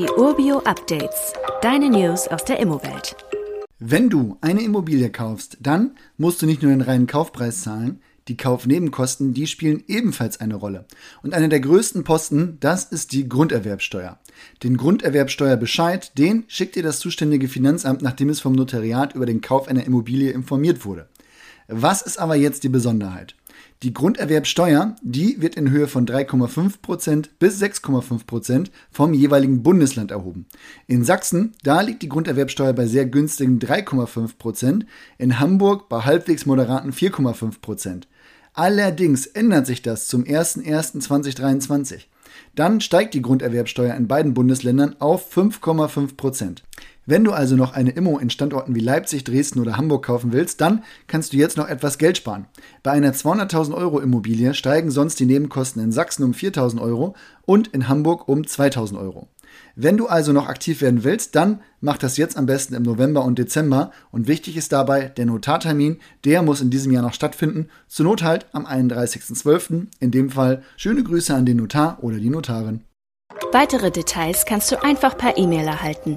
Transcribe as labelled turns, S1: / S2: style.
S1: Die Urbio Updates. Deine News aus der Immowelt.
S2: Wenn du eine Immobilie kaufst, dann musst du nicht nur den reinen Kaufpreis zahlen, die Kaufnebenkosten, die spielen ebenfalls eine Rolle. Und einer der größten Posten, das ist die Grunderwerbsteuer. Den Grunderwerbsteuerbescheid, den schickt dir das zuständige Finanzamt, nachdem es vom Notariat über den Kauf einer Immobilie informiert wurde. Was ist aber jetzt die Besonderheit? Die Grunderwerbsteuer, die wird in Höhe von 3,5% bis 6,5% vom jeweiligen Bundesland erhoben. In Sachsen, da liegt die Grunderwerbsteuer bei sehr günstigen 3,5%, in Hamburg bei halbwegs moderaten 4,5%. Allerdings ändert sich das zum 01.01.2023. Dann steigt die Grunderwerbsteuer in beiden Bundesländern auf 5,5 Prozent. Wenn du also noch eine Immo in Standorten wie Leipzig, Dresden oder Hamburg kaufen willst, dann kannst du jetzt noch etwas Geld sparen. Bei einer 200.000 Euro Immobilie steigen sonst die Nebenkosten in Sachsen um 4.000 Euro und in Hamburg um 2.000 Euro. Wenn du also noch aktiv werden willst, dann mach das jetzt am besten im November und Dezember. Und wichtig ist dabei, der Notartermin, der muss in diesem Jahr noch stattfinden. Zur Not halt am 31.12. In dem Fall schöne Grüße an den Notar oder die Notarin.
S1: Weitere Details kannst du einfach per E-Mail erhalten.